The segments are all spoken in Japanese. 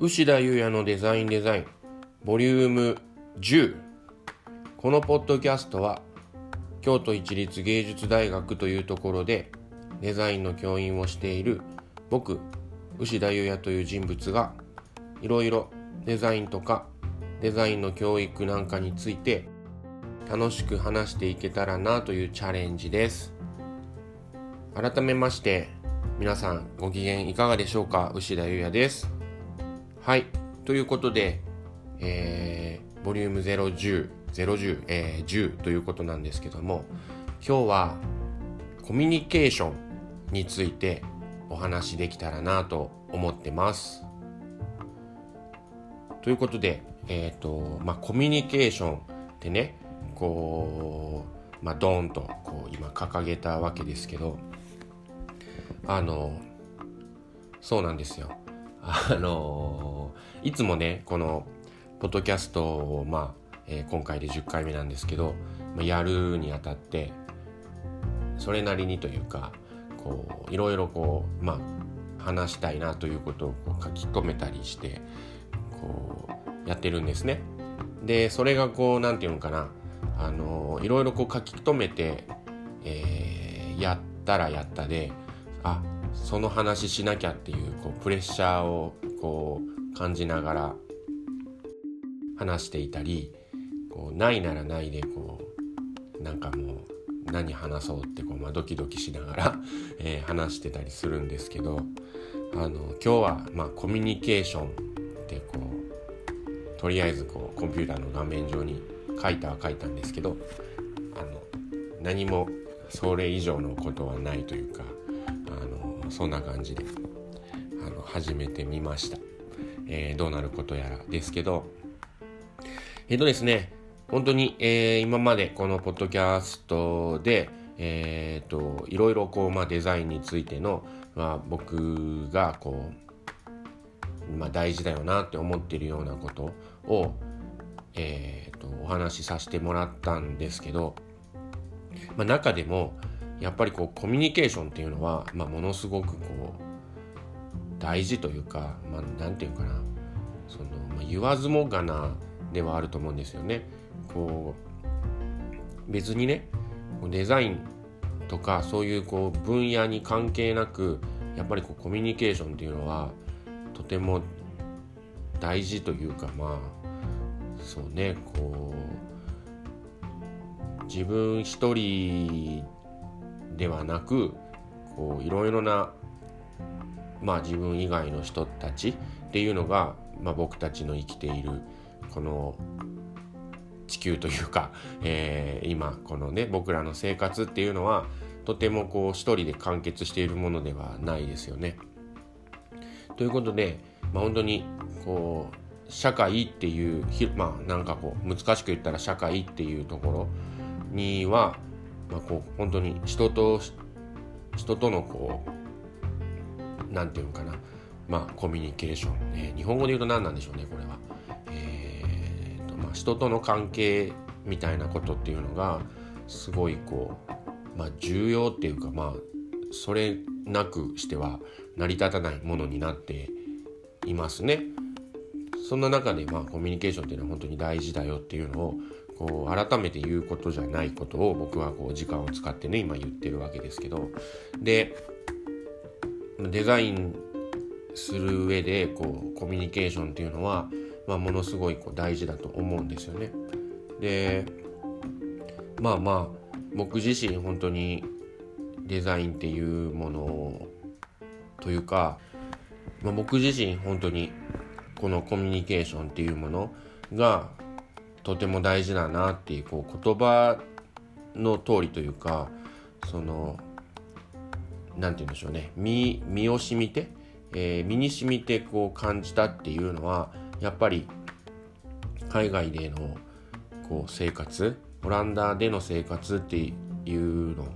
牛田優也のデザインデザインボリューム10このポッドキャストは京都市立芸術大学というところでデザインの教員をしている僕牛田優也という人物がいろいろデザインとかデザインの教育なんかについて楽しく話していけたらなというチャレンジです。改めまして皆さんご機嫌いかがでしょうか？牛田優也です。はい。ということで、えー、ボリューム010 010、えー、10ということなんですけども今日はコミュニケーションについてお話できたらなと思ってます。ということでえっ、ー、とまあコミュニケーションってねこうまあドーンとこう今掲げたわけですけどあのそうなんですよ。あのいつもねこのポッドキャストをまあ、えー、今回で10回目なんですけど、まあ、やるにあたってそれなりにというかこういろいろこうまあ話したいなということを書き留めたりしてこうやってるんですね。でそれがこう何て言うのかなあのいろいろこう書き留めて、えー、やったらやったであその話しなきゃっていうこうプレッシャーをこう感じながら話していたりこうないならないでこうなんかもう何話そうってこう、まあ、ドキドキしながら えー、話してたりするんですけどあの今日は、まあ、コミュニケーションってこうとりあえずこうコンピューターの画面上に書いたは書いたんですけどあの何もそれ以上のことはないというかあのそんな感じであの始めてみました、えー、どうなることやらですけど。えっ、ー、とですね本当に、えー、今までこのポッドキャストでえっ、といろいろこう、まあ、デザインについての、まあ、僕がこう、まあ、大事だよなって思ってるようなことを、えーと、お話しさせてもらったんですけど、まあ、中でもやっぱりこうコミュニケーションっていうのは、まあ、ものすごくこう大事というか、まあ、なんていうかなその、まあ、言わずもがなではあると思うんですよね。こう別にねデザインとかそういうこう分野に関係なくやっぱりこうコミュニケーションっていうのはとても大事というかまあそうねこう自分一人ではなくこういろいろなまあ自分以外の人たちっていうのが、まあ、僕たちの生きているこの地球というか、えー、今このね僕らの生活っていうのはとてもこう一人で完結しているものではないですよね。ということで、まあ、本当にこう社会っていうまあなんかこう難しく言ったら社会っていうところには、まあ、こう本当に人と人とのこうなんていうのかなまあコミュニケーション、えー、日本語で言うと何なんでしょうねこれは。えーとまあ、人との関係みたいなことっていうのがすごいこう、まあ、重要っていうかまあそれなくしては成り立たないものになっていますね。そんな中でまあコミュニケーションっていうのは本当に大事だよっていうのをこう改めて言うことじゃないことを僕はこう時間を使ってね今言ってるわけですけどでデザインする上でこうコミュニケーションっていうのは、まあ、ものすごいこう大事だと思うんですよね。でまあまあ僕自身本当にデザインっていうものというか、まあ、僕自身本当にこのコミュニケーションっていうものがとても大事だなっていうこう言葉の通りというかその何て言うんでしょうね身身を染みて、えー、身に染みてこう感じたっていうのはやっぱり海外でのこう生活オランダでの生活っていうの、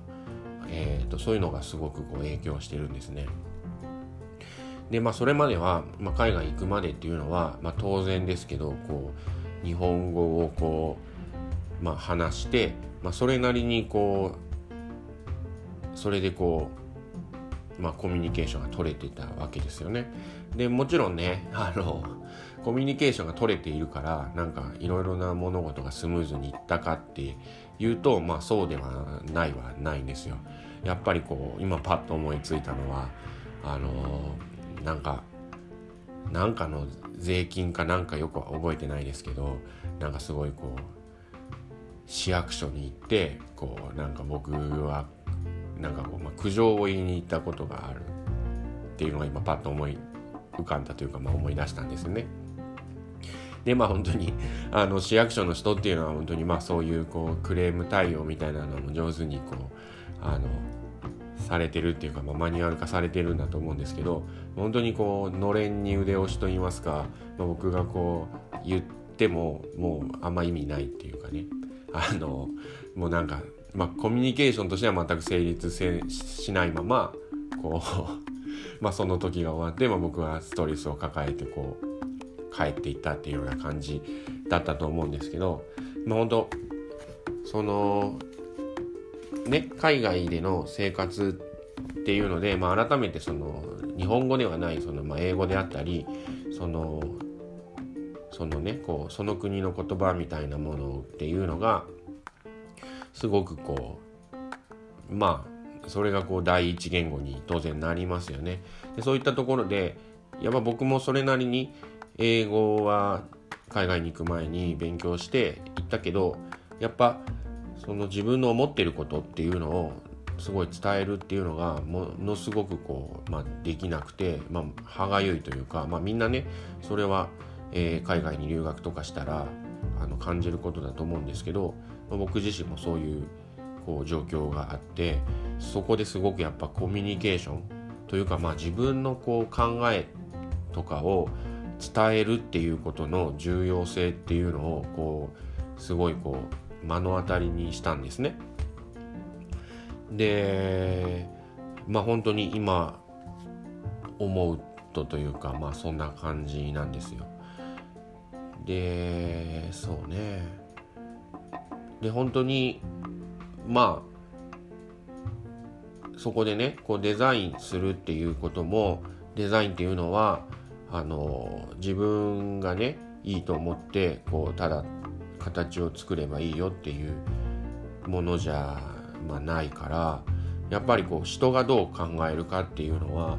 えーと、そういうのがすごくこう影響してるんですね。でまあそれまでは、まあ、海外行くまでっていうのは、まあ、当然ですけどこう日本語をこう、まあ、話して、まあ、それなりにこうそれでこうまあ、コミュニケーションが取れてたわけですよね。でもちろんね あのコミュニケーションが取れているからなんかいろいろな物事がスムーズにいったかっていうとまあそうではないはないんですよ。やっぱりこう今パッと思いついたのはあのなんかなんかの税金かなんかよくは覚えてないですけどなんかすごいこう市役所に行ってこうなんか僕はなんかこう、まあ、苦情を言いに行ったことがあるっていうのが今パッと思い浮かんだというか、まあ、思い出したんですよね。でまあ本当に あの市役所の人っていうのは本当にまあそういうこうクレーム対応みたいなのも上手にこうあのされてるっていうか、まあ、マニュアル化されてるんだと思うんですけど本当にこうのれんに腕押しと言いますか、まあ、僕がこう言ってももうあんま意味ないっていうかねあのもうなんか、まあ、コミュニケーションとしては全く成立せしないままこう まあその時が終わって、まあ、僕はストレスを抱えてこう帰っていったっていうような感じだったと思うんですけど、まあ、本当そのね海外での生活っていうので、まあ、改めてその日本語ではないその、まあ、英語であったりそのそのねこうその国の言葉みたいなものっていうのがすごくこうまあそれがこう第一言語に当然なりますよね。でそういったところでやっぱ僕もそれなりに英語は海外に行く前に勉強して行ったけどやっぱその自分の思ってることっていうのをすごい伝えるっていうのがものすごくこう、まあ、できなくて、まあ、歯がゆいというか、まあ、みんなねそれは、えー、海外に留学とかしたらあの感じることだと思うんですけど、僕自身もそういうこう状況があってそこですごくやっぱコミュニケーションというか、まあ、自分のこう考えとかを伝えるっていうことの重要性っていうのをこうすごいこう目の当たりにしたんですね。でまあ本当に今思うとというかまあそんな感じなんですよ。でそうねで本当にまあそこでねこうデザインするっていうこともデザインっていうのはあの自分がねいいと思ってこうただ形を作ればいいよっていうものじゃ、まあ、ないからやっぱりこう人がどう考えるかっていうのは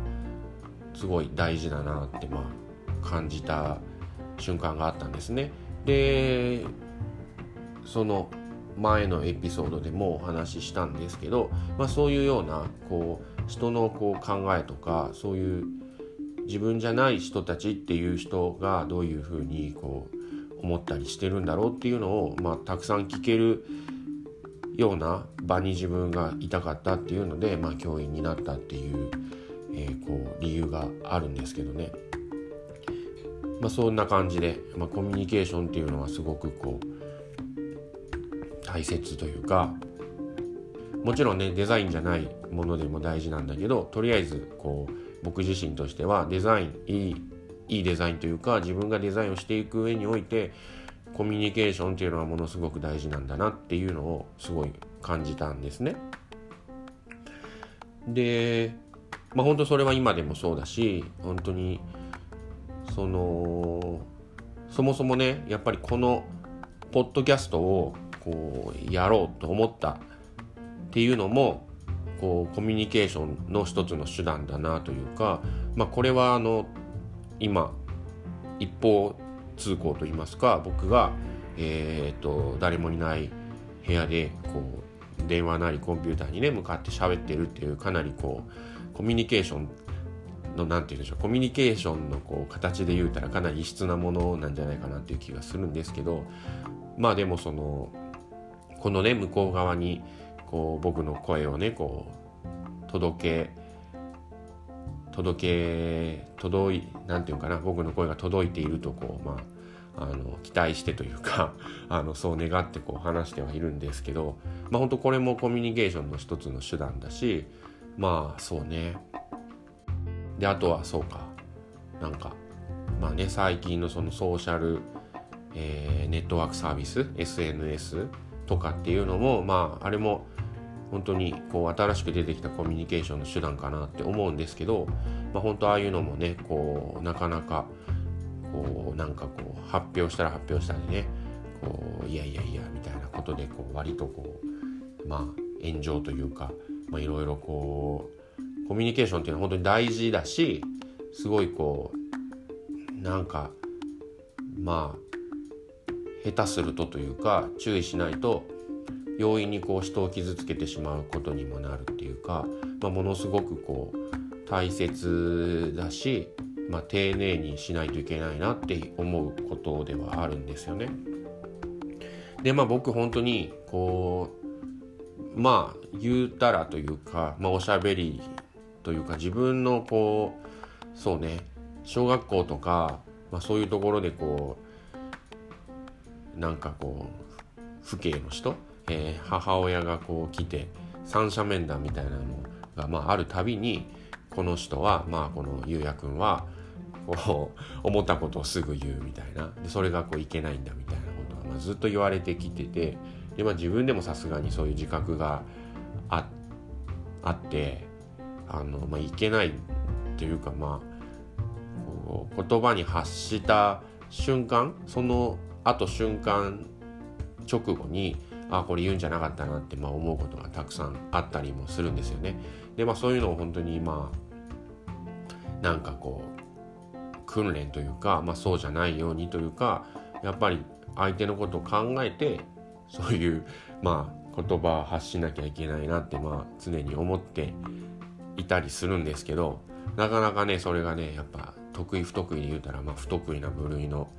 すごい大事だなってまあ感じた瞬間があったんですね。でその前のエピソードでもお話ししたんですけど、まあ、そういうようなこう人のこう考えとかそういう自分じゃない人たちっていう人がどういうふうにこう思ったりしてるんだろうっていうのを、まあ、たくさん聞けるような場に自分がいたかったっていうので、まあ、教員になったっていう,、えー、こう理由があるんですけどね、まあ、そんな感じで、まあ、コミュニケーションっていうのはすごくこう大切というかもちろんねデザインじゃないものでも大事なんだけどとりあえずこう僕自身としてはデザインいいいいデザインというか自分がデザインをしていく上においてコミュニケーションっていうのはものすごく大事なんだなっていうのをすごい感じたんですね。でまあ本当それは今でもそうだし本当にそのそもそもねやっぱりこのポッドキャストをこうやろうと思ったっていうのもこうコミュニケーションの一つの手段だなというか、まあ、これはあの今一方通行といいますか僕が、えーと、誰もいない部屋でこう電話なりコンピューターにね向かって喋ってるっていうかなりこうコミュニケーションの何て言うんでしょうコミュニケーションのこう形で言うたらかなり異質なものなんじゃないかなっていう気がするんですけどまあでもそのこのね向こう側にこう僕の声をねこう届け届け届いなんていうかな僕の声が届いているとこうまああの期待してというか あのそう願ってこう話してはいるんですけどまあ本当これもコミュニケーションの一つの手段だしまあそうね。であとはそうか。なんかまあね最近のそのソーシャル、えー、ネットワークサービス SNS とかっていうのもまああれも本当にこう新しく出てきたコミュニケーションの手段かなって思うんですけど、まあ、本当ああいうのもねこうなかなかこうなんかこう発表したら発表したりねこういやいやいやみたいなことでこう割とこうまあ炎上というかいろいろこうコミュニケーションっていうのは本当に大事だしすごいこうなんかまあ下手するとというか注意しないと容易にこう人を傷つけてしまうことにもなるっていうか、まあ、ものすごくこう大切だし、まあ、丁寧にしないといけないなって思うことではあるんですよね。でまあ僕本当にこうまあ言うたらというか、まあ、おしゃべりというか自分のこうそうね小学校とか、まあ、そういうところでこうなんかこう父兄の人？えー、母親がこう来て三者面談みたいなのが、まあ、あるたびにこの人は、まあ、このゆうやくんはこう 思ったことをすぐ言うみたいな。でそれがこういけないんだみたいなことは、まあ、ずっと言われてきててで、まあ、自分でもさすがにそういう自覚がああってあの、まあ、いけないというかまあこう言葉に発した瞬間その後瞬間直後にあこれ言うんじゃなかったなってまあ思うことがたくさんあったりもするんですよね。でまあそういうのを本当にまあなんかこう訓練というか、まあ、そうじゃないようにというかやっぱり相手のことを考えてそういうまあ言葉を発しなきゃいけないなってまあ常に思っていたりするんですけどなかなかねそれがねやっぱ得意不得意で言うたらまあ不得意な部類の、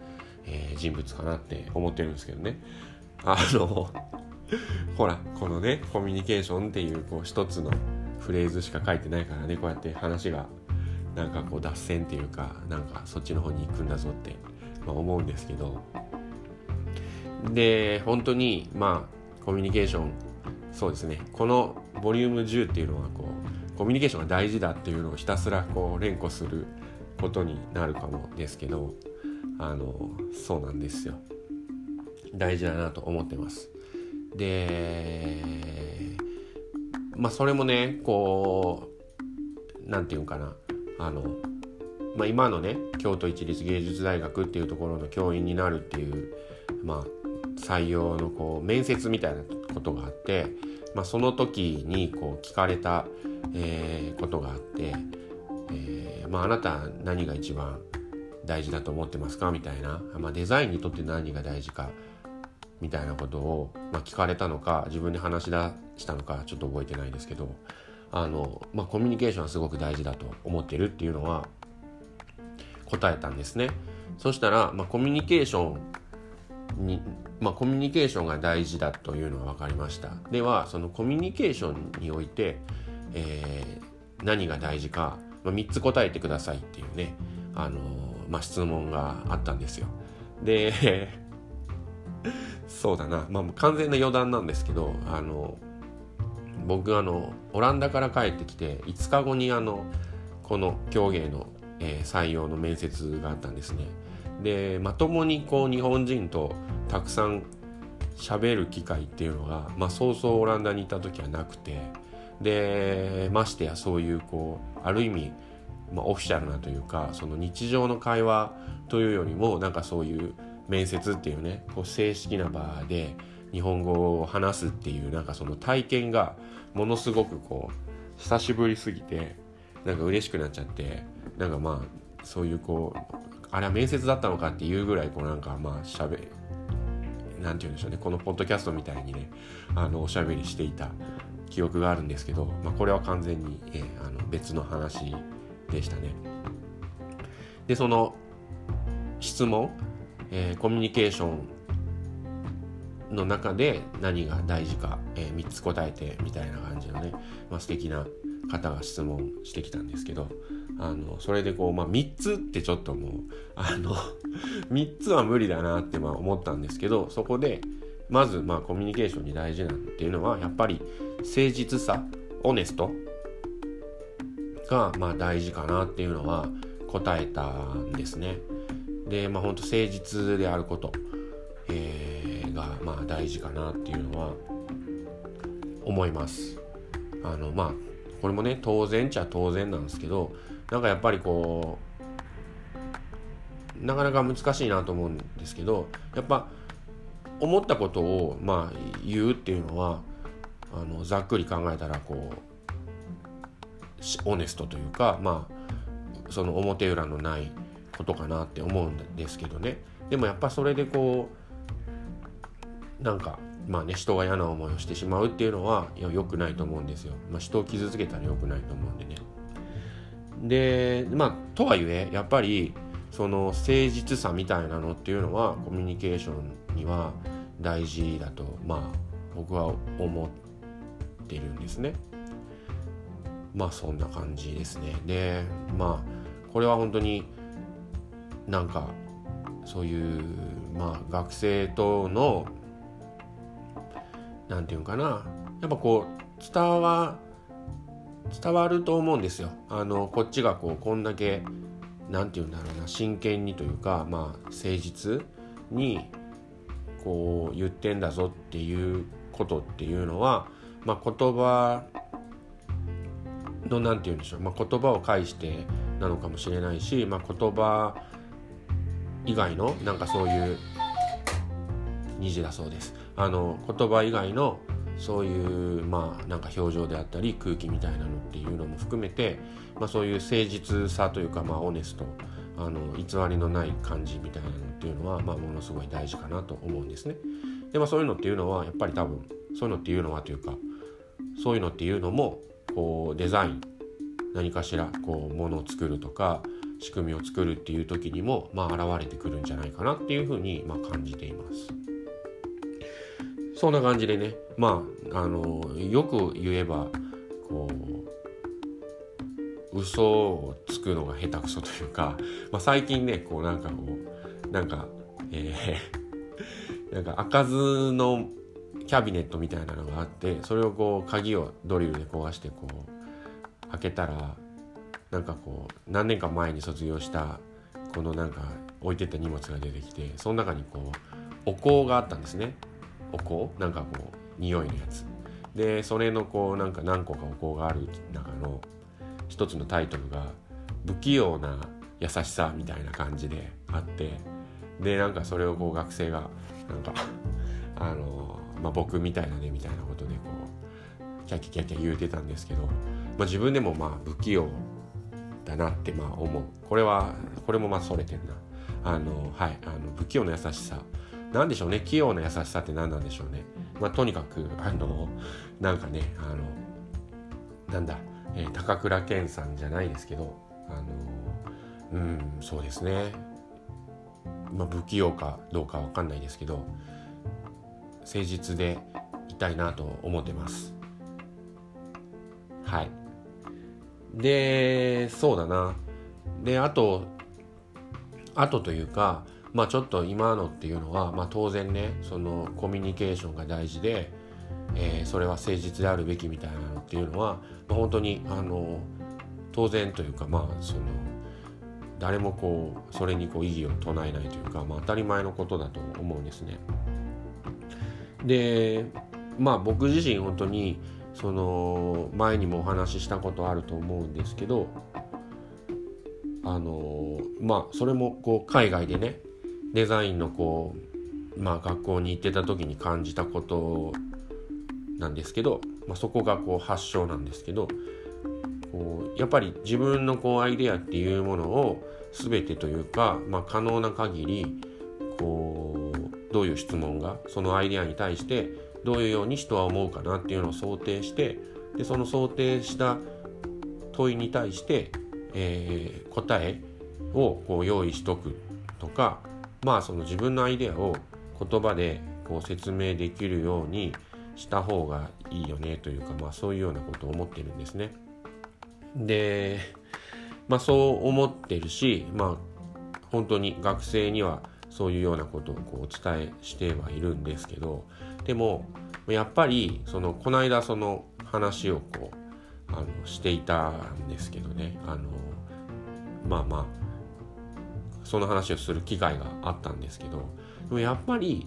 えー、人物かなって思ってるんですけどね。あの ほらこのねコミュニケーションっていうこう一つのフレーズしか書いてないからねこうやって話がなんかこう脱線っていうかなんかそっちの方に行くんだぞって、まあ、思うんですけどで本当にまあコミュニケーションそうですねこのボリューム10っていうのはこうコミュニケーションが大事だっていうのをひたすらこう連呼することになるかもですけどあのそうなんですよ大事だなと思ってます。でまあそれもねこう何て言うんかなあの、まあ、今のね京都市立芸術大学っていうところの教員になるっていうまあ採用のこう面接みたいなことがあって、まあ、その時にこう聞かれた、えー、ことがあって、えーまあ、あなた何が一番大事だと思ってますか？みたいな、まあ、デザインにとって何が大事か？みたいなことを、まあ、聞かれたのか自分で話し出したのかちょっと覚えてないですけど。あの、まあ、コミュニケーションはすごく大事だと思ってるっていうのは答えたんですね。そしたら、まあ、コミュニケーションに、まあ、コミュニケーションが大事だというのは分かりました。ではそのコミュニケーションにおいて、えー、何が大事か、まあ、3つ答えてくださいっていうね、あのまあ、質問があったんですよ。で そうだな、まあ、完全な余談なんですけどあの僕あのオランダから帰ってきて5日後にあのこの競芸の、えー、採用の面接があったんですね。でまともにこう日本人とたくさん喋る機会っていうのが、まあ、そうそうオランダにいた時はなくてでましてやそういうこうある意味、まあ、オフィシャルなというかその日常の会話というよりもなんかそういう面接っていうねこう正式な場で日本語を話すっていうなんかその体験がものすごくこう久しぶりすぎてなんか嬉しくなっちゃってなんかまあそういうこうあれは面接だったのかっていうぐらいこうなんかまあしゃべなんて言うんでしょうねこのポッドキャストみたいにねあのおしゃべりしていた記憶があるんですけど、まあ、これは完全に、えー、あの別の話でしたね。でその質問えー、コミュニケーションの中で何が大事か、えー、3つ答えてみたいな感じのね、まあ、素敵な方が質問してきたんですけどあのそれでこう、まあ、3つってちょっともうあの 3つは無理だなってまあ思ったんですけどそこでまずまあコミュニケーションに大事なんていうのはやっぱり誠実さオネストがまあ大事かなっていうのは答えたんですね。でまあ本当誠実であること、えー、がまあ大事かなっていうのは思います。あのまあこれもね当然っちゃ当然なんですけどなんかやっぱりこうなかなか難しいなと思うんですけどやっぱ思ったことをまあ言うっていうのはあのざっくり考えたらこうオネストというかまあその表裏のないことかなって思うんですけどね。でもやっぱそれでこうなんかまあね人が嫌な思いをしてしまうっていうのは良くないと思うんですよ、まあ、人を傷つけたら良くないと思うんでね。でまあとはいえやっぱりその誠実さみたいなのっていうのはコミュニケーションには大事だとまあ僕は思ってるんですね。まあそんな感じですね。でまあこれは本当になんかそういうまあ学生との何て言うかなやっぱこう伝わ伝わると思うんですよ。あのこっちがこうこんだけ何て言うんだろうな真剣にというかまあ誠実にこう言ってんだぞっていうことっていうのは、まあ、言葉の何て言うんでしょう、まあ、言葉を介してなのかもしれないし、まあ、言葉以外のなんかそういう虹だそうですあの言葉以外のそういうまあなんか表情であったり空気みたいなのっていうのも含めて、まあ、そういう誠実さというかまあオネストあの偽りのない感じみたいなのっていうのは、まあ、ものすごい大事かなと思うんですね。でまあそういうのっていうのはやっぱり多分そういうのっていうのはというかそういうのっていうのもこうデザイン何かしらこうものを作るとか仕組みを作るっていう時にもまあ現れてくるんじゃないかなっていうふうにまあ感じています。そんな感じでねまああのよく言えばこう嘘をつくのが下手くそというか、まあ、最近ねこうなんかこうなんかえー、なんか開かずのキャビネットみたいなのがあってそれをこう鍵をドリルで壊してこう開けたらなんかこう何年か前に卒業したこのなんか置いてった荷物が出てきてその中にこうお香があったんですね。お香？なんかこう匂いのやつ。でそれのこうなんか何個かお香がある中の一つのタイトルが「不器用な優しさ」みたいな感じであってでなんかそれをこう学生がなんか あのまあ、僕みたいなねみたいなことでこうキャキキャキャ言うてたんですけど、まあ、自分でもまあ不器用だなってまあ思う。これはこれもまあそれてるな。あのはいあの不器用な優しさ。なんでしょうね器用な優しさって何なんでしょうね。まあとにかくあのなんかねあのなんだ、えー、高倉健さんじゃないですけどあのうんそうですね。まあ不器用かどうかわかんないですけど誠実でいたいなと思ってます。はい。でそうだな。であとあとというかまあちょっと今のっていうのは、まあ、当然ねそのコミュニケーションが大事で、えー、それは誠実であるべきみたいなのっていうのは、まあ、本当にあの当然というかまあその誰もこうそれにこう異議を唱えないというか、まあ、当たり前のことだと思うんですね。でまあ僕自身本当にその前にもお話ししたことあると思うんですけどあのまあそれもこう海外でねデザインのこうまあ学校に行ってた時に感じたことなんですけど、まあ、そこがこう発祥なんですけどこうやっぱり自分のこうアイデアっていうものを全てというか、まあ、可能な限りこうどういう質問がそのアイデアに対してどういうように人は思うかなっていうのを想定してでその想定した問いに対して、えー、答えをこう用意しとくとかまあその自分のアイデアを言葉でこう説明できるようにした方がいいよねというか、まあ、そういうようなことを思ってるんですね。で、まあ、そう思ってるし、まあ、本当に学生にはそういうようなことをこうお伝えしてはいるんですけどでもやっぱりそのこの間その話をこうあのしていたんですけどね。あのまあまあその話をする機会があったんですけどでもやっぱり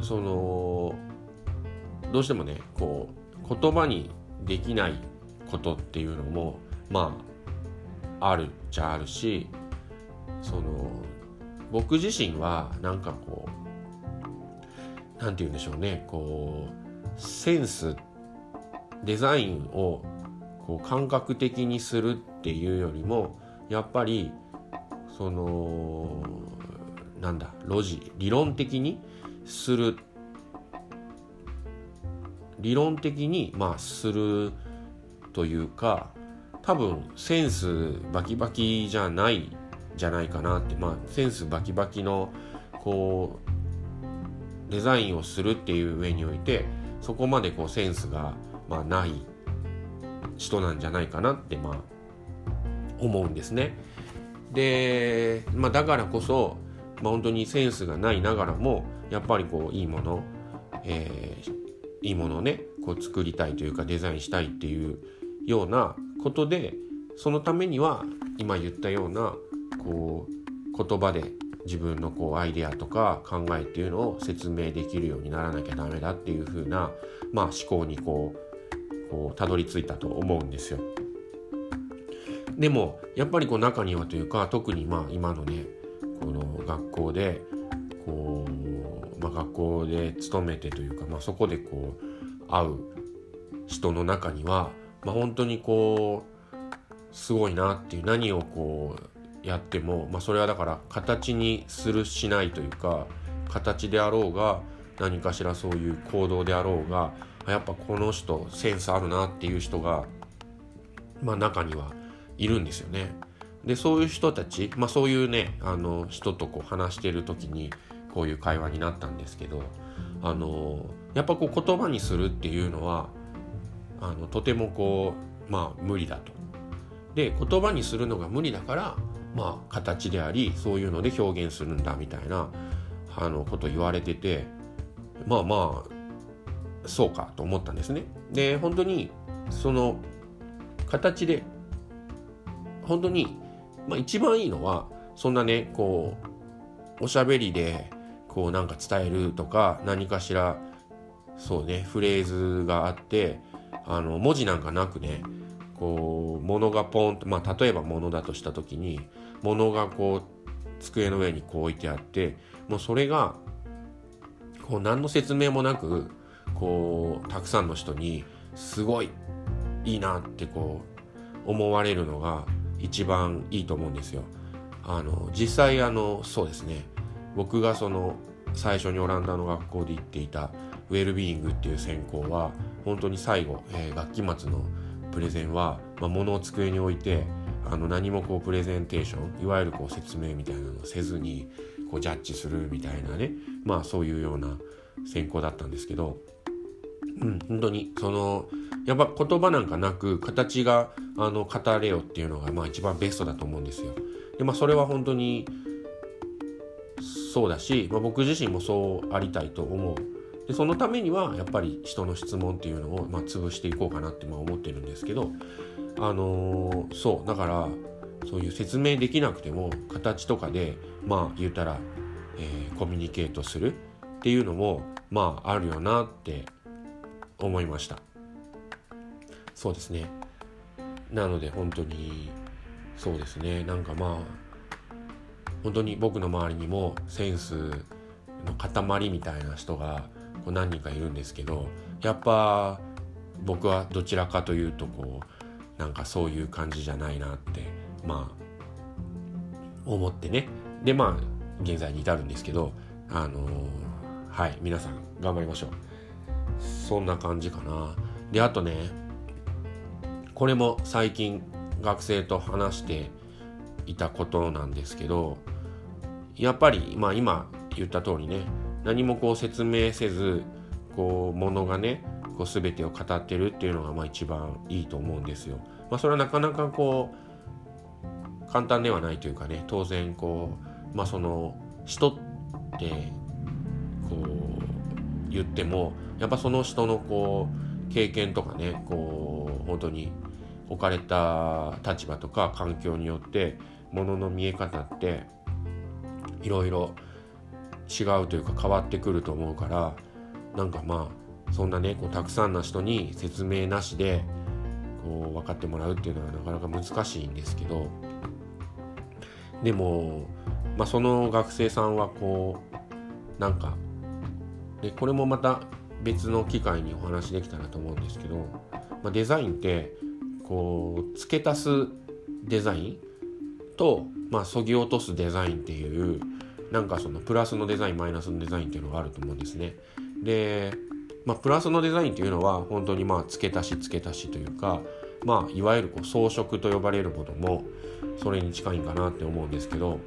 そのどうしてもねこう言葉にできないことっていうのもまああるっちゃあるしその僕自身はなんかこう何て言うんでしょうね。こうセンスデザインをこう感覚的にするっていうよりもやっぱりそのなんだロジ理論的にする。理論的にまあするというか多分センスバキバキじゃないじゃないかなってまあセンスバキバキのこうデザインをするっていう上においてそこまでこうセンスがまあない人なんじゃないかなってまあ思うんですね。で、まあ、だからこそ、まあ、本当にセンスがないながらもやっぱりこういいもの、えー、いいものをねこう作りたいというかデザインしたいっていうようなことでそのためには今言ったようなこう言葉で自分のこうアイデアとか考えっていうのを説明できるようにならなきゃダメだっていう風なまあ思考にこうこうたどり着いたと思うんですよ。でもやっぱりこう中にはというか特にまあ今のねこの学校でこう、まあ、学校で勤めてというか、まあ、そこでこう会う人の中には、まあ、本当にこうすごいなっていう何をこうやっても、まあ、それはだから形にするしないというか形であろうが何かしらそういう行動であろうがやっぱこの人センスあるなっていう人が、まあ、中にはいるんですよね。でそういう人たち、まあ、そういうねあの人とこう話してる時にこういう会話になったんですけどあのやっぱこう言葉にするっていうのはあのとてもこうまあ無理だと。で言葉にするのが無理だからまあ形でありそういうので表現するんだみたいなあのこと言われててまあまあそうかと思ったんですね。で本当にその形で本当に、まあ、一番いいのはそんなねこうおしゃべりでこうなんか伝えるとか何かしらそうねフレーズがあってあの文字なんかなくねこう物がポンとまあ例えば物だとした時に物がこう机の上にこう置いてあってもうそれがこう何の説明もなくこうたくさんの人にすごいいいなってこう思われるのが一番いいと思うんですよ。あの実際あのそうですね僕がその最初にオランダの学校で行っていたウェルビーイングっていう専攻は本当に最後、えー、学期末のプレゼンは、まあ、物を机に置いてあの何もこうプレゼンテーションいわゆるこう説明みたいなのをせずにこうジャッジするみたいなねまあそういうような専攻だったんですけど、うん、本当にそのやっぱ言葉なんかなく形があの語れよっていうのがまあ一番ベストだと思うんですよ。でまあそれは本当にそうだし、まあ、僕自身もそうありたいと思う。でそのためにはやっぱり人の質問っていうのをまあ潰していこうかなってまあ思ってるんですけどあのー、そうだからそういう説明できなくても形とかでまあ言うたら、えー、コミュニケートするっていうのもまああるよなって思いました。そうですねなので本当にそうですねなんかまあ本当に僕の周りにもセンスの塊みたいな人が何人かいるんですけどやっぱ僕はどちらかというとこうなんかそういう感じじゃないなってまあ思ってね。でまあ現在に至るんですけどあのー、はい皆さん頑張りましょう。そんな感じかな。であとねこれも最近学生と話していたことなんですけどやっぱり、まあ、今言った通りね何もこう説明せずこうものがねこう全てを語ってるっていうのがまあ一番いいと思うんですよ。まあ、それはなかなかこう簡単ではないというかね当然こうまあその人ってこう言ってもやっぱその人のこう経験とかねこう本当に置かれた立場とか環境によってものの見え方っていろいろ違うというか変わってくると思うからなんかまあそんなねこうたくさんの人に説明なしでこう分かってもらうっていうのはなかなか難しいんですけどでも、まあ、その学生さんはこうなんかでこれもまた別の機会にお話できたらと思うんですけど、まあ、デザインってこう付け足すデザインと、まあ、そぎ落とすデザインっていうなんかそのプラスのデザインマイナスのデザインっていうのがあると思うんですね。で、まあ、プラスのデザインっていうのは本当にまあ付け足し付け足しというか、まあ、いわゆるこう装飾と呼ばれるものもそれに近いんかなって思うんですけど、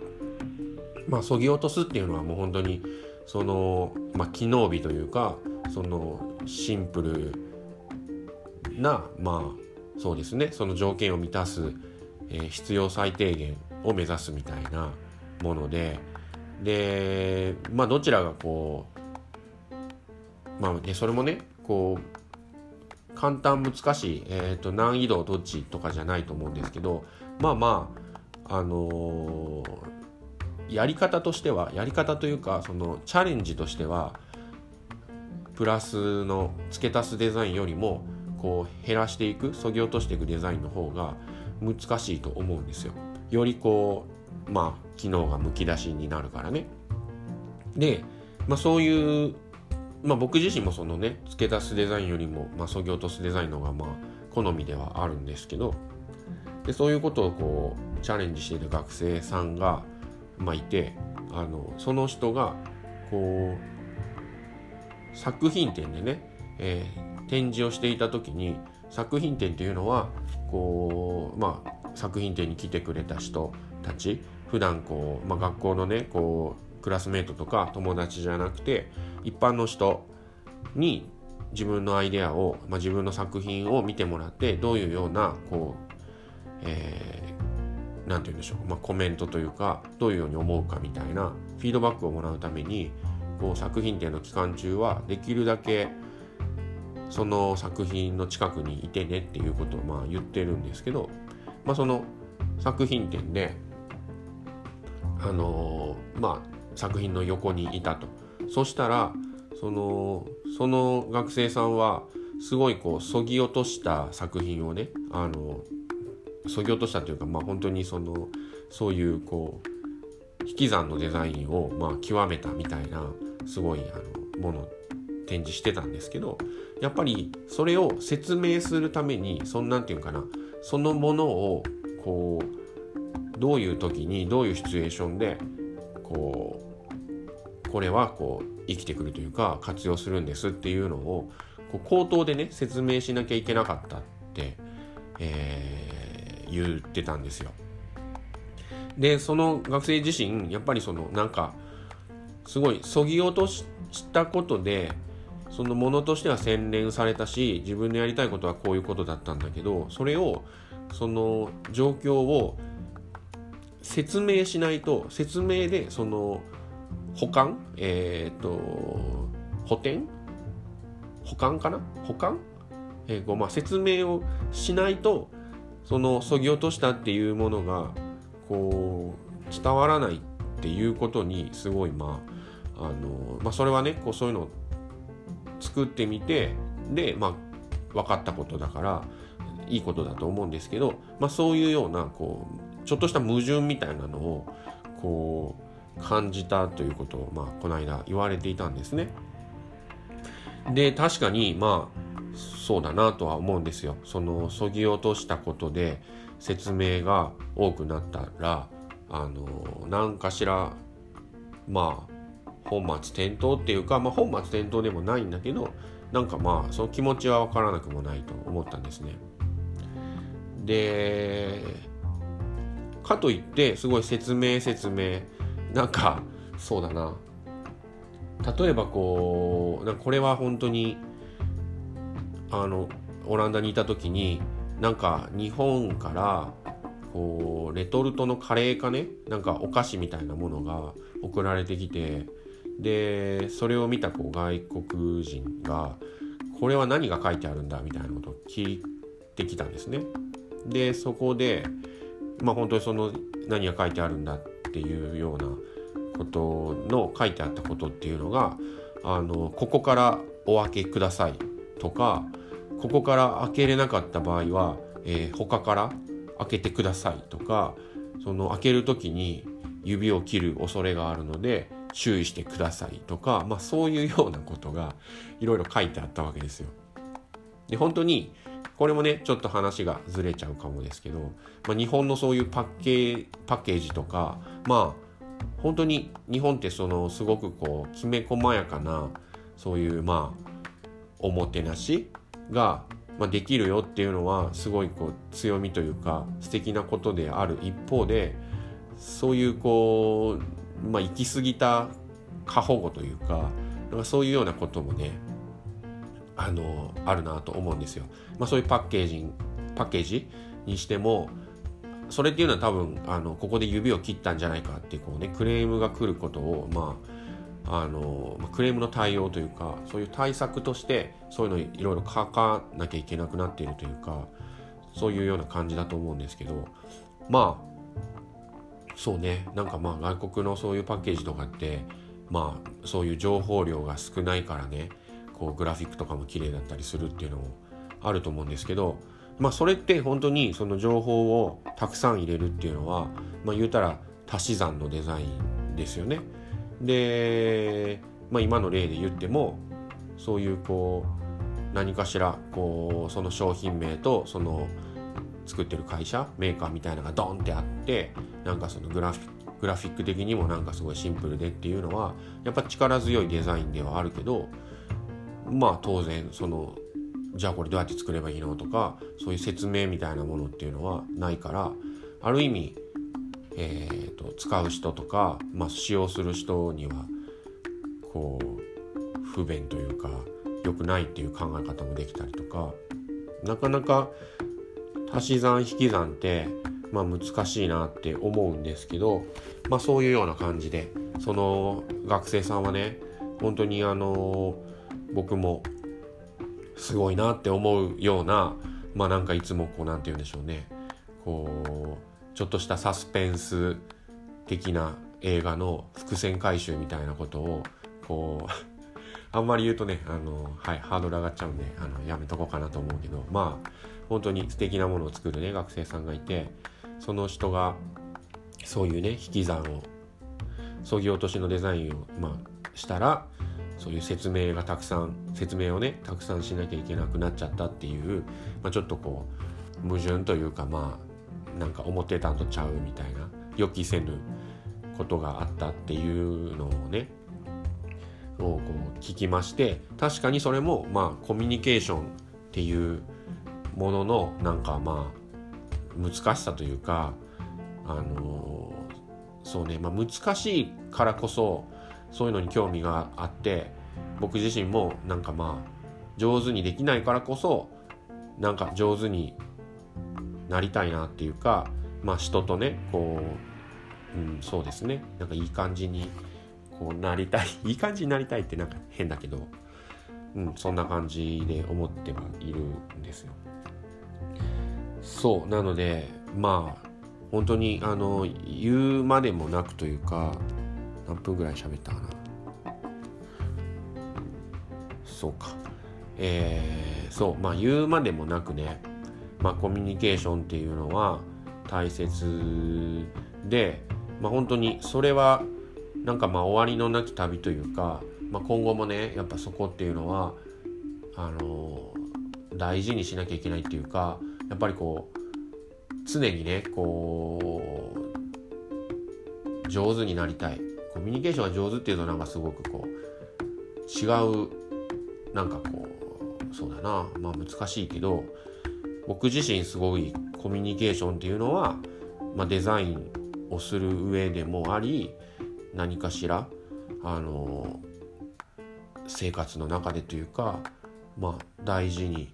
まあ、そぎ落とすっていうのはもう本当にその、まあ、機能美というかそのシンプルなまあそうですねその条件を満たす、えー、必要最低限を目指すみたいなものででまあどちらがこうまあねそれもねこう簡単難しい、えーと、難易度どっちとかじゃないと思うんですけどまあまああのー、やり方としてはやり方というかそのチャレンジとしてはプラスの付け足すデザインよりもこう減らしていくそぎ落としていくデザインの方が難しいと思うんですよ。よりこうまあ機能がむき出しになるからね。で、まあ、そういう、まあ、僕自身もそのね付け足すデザインよりも、まあ、そぎ落とすデザインのがまあ好みではあるんですけどでそういうことをこうチャレンジしている学生さんが、まあ、いてあのその人がこう作品展でね、えー、展示をしていた時に作品展っていうのはこうまあ作品展に来てくれた人たち普段こう、まあ、学校のねこうクラスメートとか友達じゃなくて一般の人に自分のアイデアを、まあ、自分の作品を見てもらってどういうようなこう、えー、なんて言うんでしょう、まあ、コメントというかどういうように思うかみたいなフィードバックをもらうためにこう作品展の期間中はできるだけその作品の近くにいてねっていうことをまあ言ってるんですけど、まあ、その作品展であのまあ作品の横にいたと。そしたらそのその学生さんはすごいこうそぎ落とした作品をねあのそぎ落としたというかまあ本当にそのそういうこう引き算のデザインをまあ極めたみたいなすごいあのもの展示してたんですけどやっぱりそれを説明するためにそんなんていうかなそのものをこうどういう時にどういうシチュエーションでこうこれはこう生きてくるというか活用するんですっていうのをこう口頭でね説明しなきゃいけなかったって、えー、言ってたんですよ。でその学生自身やっぱりそのなんかすごいそぎ落としたことでそのものとしては洗練されたし自分のやりたいことはこういうことだったんだけどそれをその状況を説明しないと説明でその保管えっ、ー、と補填？保管かな？保管、えー、まあ、説明をしないとそのそぎ落としたっていうものがこう伝わらないっていうことにすごいまああの、まあ、それはねこうそういうのを作ってみてでまあ分かったことだからいいことだと思うんですけど、まあ、そういうようなこうちょっとした矛盾みたいなのをこう感じたということを、まあ、この間言われていたんですね。で確かにまあそうだなとは思うんですよ。そのそぎ落としたことで説明が多くなったらあの何かしらまあ本末転倒っていうか、まあ、本末転倒でもないんだけどなんかまあその気持ちは分からなくもないと思ったんですね。でかといってすごい説明説明なんかそうだな例えばこうなこれは本当にあのオランダにいた時になんか日本からこうレトルトのカレーかねなんかお菓子みたいなものが送られてきてでそれを見たこう外国人がこれは何が書いてあるんだみたいなことを聞いてきたんですね。でそこでまあ本当にその何が書いてあるんだっていうようなことの書いてあったことっていうのがあのここからお開けくださいとかここから開けれなかった場合は、えー、他から開けてくださいとかその開ける時に指を切る恐れがあるので注意してくださいとか、まあ、そういうようなことがいろいろ書いてあったわけですよ。で本当にこれもねちょっと話がずれちゃうかもですけど、まあ、日本のそういうパッケーパッケージとかまあ本当に日本ってそのすごくこうきめ細やかなそういうまあおもてなしが、ま、できるよっていうのはすごいこう強みというか素敵なことである一方でそういうこう、まあ、行き過ぎた過保護というかそういうようなこともねあのあるなと思うんですよ。まあ、そういうパッケージパッケージにしてもそれっていうのは多分あのここで指を切ったんじゃないかってこうねクレームが来ることをまああのクレームの対応というかそういう対策としてそういうのいろいろ書かなきゃいけなくなっているというかそういうような感じだと思うんですけどまあそうねなんかまあ外国のそういうパッケージとかってまあそういう情報量が少ないからねこうグラフィックとかも綺麗だったりするっていうのもあると思うんですけどまあそれって本当にその情報をたくさん入れるっていうのはまあ言うたら足し算のデザインですよね。で、まあ、今の例で言ってもそういうこう何かしらこうその商品名とその作ってる会社メーカーみたいなのがドンってあってなんかそのグラフィグラフィック的にもなんかすごいシンプルでっていうのはやっぱ力強いデザインではあるけどまあ当然そのじゃあこれどうやって作ればいいのとかそういう説明みたいなものっていうのはないからある意味、えーと、使う人とか、まあ、使用する人にはこう不便というか良くないっていう考え方もできたりとかなかなか足し算引き算って、まあ、難しいなって思うんですけど、まあ、そういうような感じでその学生さんはね本当にあの僕もすごいなって思うようなまあなんかいつもこう何て言うんでしょうね。こうちょっとしたサスペンス的な映画の伏線回収みたいなことをこう あんまり言うとねあの、はい、ハードル上がっちゃうんであのやめとこうかなと思うけどまあ本当に素敵なものを作るね学生さんがいてその人がそういうね引き算をそぎ落としのデザインを、まあ、したらそういう説明がたくさん説明をねたくさんしなきゃいけなくなっちゃったっていう、まあ、ちょっとこう矛盾というかまあなんか思ってたんとちゃうみたいな予期せぬことがあったっていうのをねをこう聞きまして確かにそれもまあコミュニケーションっていうもののなんかまあ難しさというかあのそうね、まあ、難しいからこそそういうのに興味があって僕自身もなんかまあ上手にできないからこそなんか上手になりたいなっていうかまあ人とねこう、うん、そうですねなんかいい感じにこうなりたい いい感じになりたいってなんか変だけど、うん、そんな感じで思ってはいるんですよ。そうなのでまあ本当にあの言うまでもなくというか何分ぐらい喋ったかな。そうか。えー、そう。まあ言うまでもなくねまあコミュニケーションっていうのは大切でまあ本当にそれはなんかまあ終わりのなき旅というか、まあ、今後もねやっぱそこっていうのはあの大事にしなきゃいけないっていうかやっぱりこう常にねこう上手になりたい。コミュニケーションが上手っていうとなんかすごくこう違うなんかこうそうだなまあ難しいけど僕自身すごいコミュニケーションっていうのは、まあ、デザインをする上でもあり何かしらあの生活の中でというかまあ大事に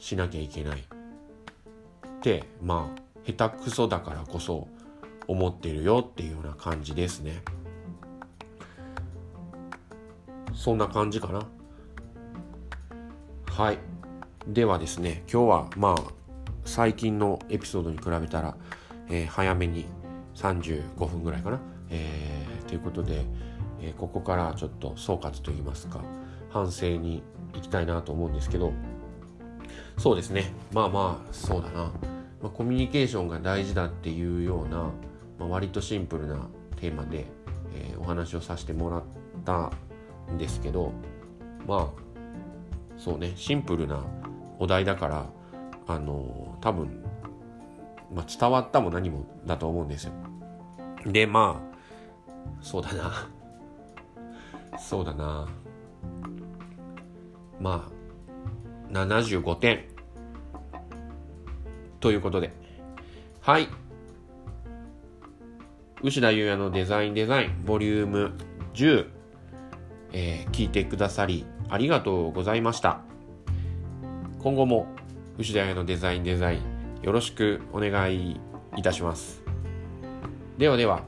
しなきゃいけないってまあ下手くそだからこそ思ってるよっていうような感じですね。そんな感じかな。はい。ではですね、今日はまあ最近のエピソードに比べたら、えー、早めに35分ぐらいかな。えー、ということで、えー、ここからちょっと総括といいますか、反省に行きたいなと思うんですけどそうですねまあまあそうだな、まあ、コミュニケーションが大事だっていうような、まあ、割とシンプルなテーマで、え、お話をさせてもらったですけどまあそうねシンプルなお題だからあの多分、まあ、伝わったも何もだと思うんですよ。でまあそうだな。そうだな。まあ75点。ということで。はい。牛田優也のデザインデザインボリューム10、えー、聞いてくださりありがとうございました今後も牛田屋のデザインデザインよろしくお願いいたしますではでは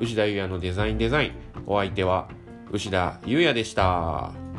牛田優也のデザインデザインお相手は牛田優也でした。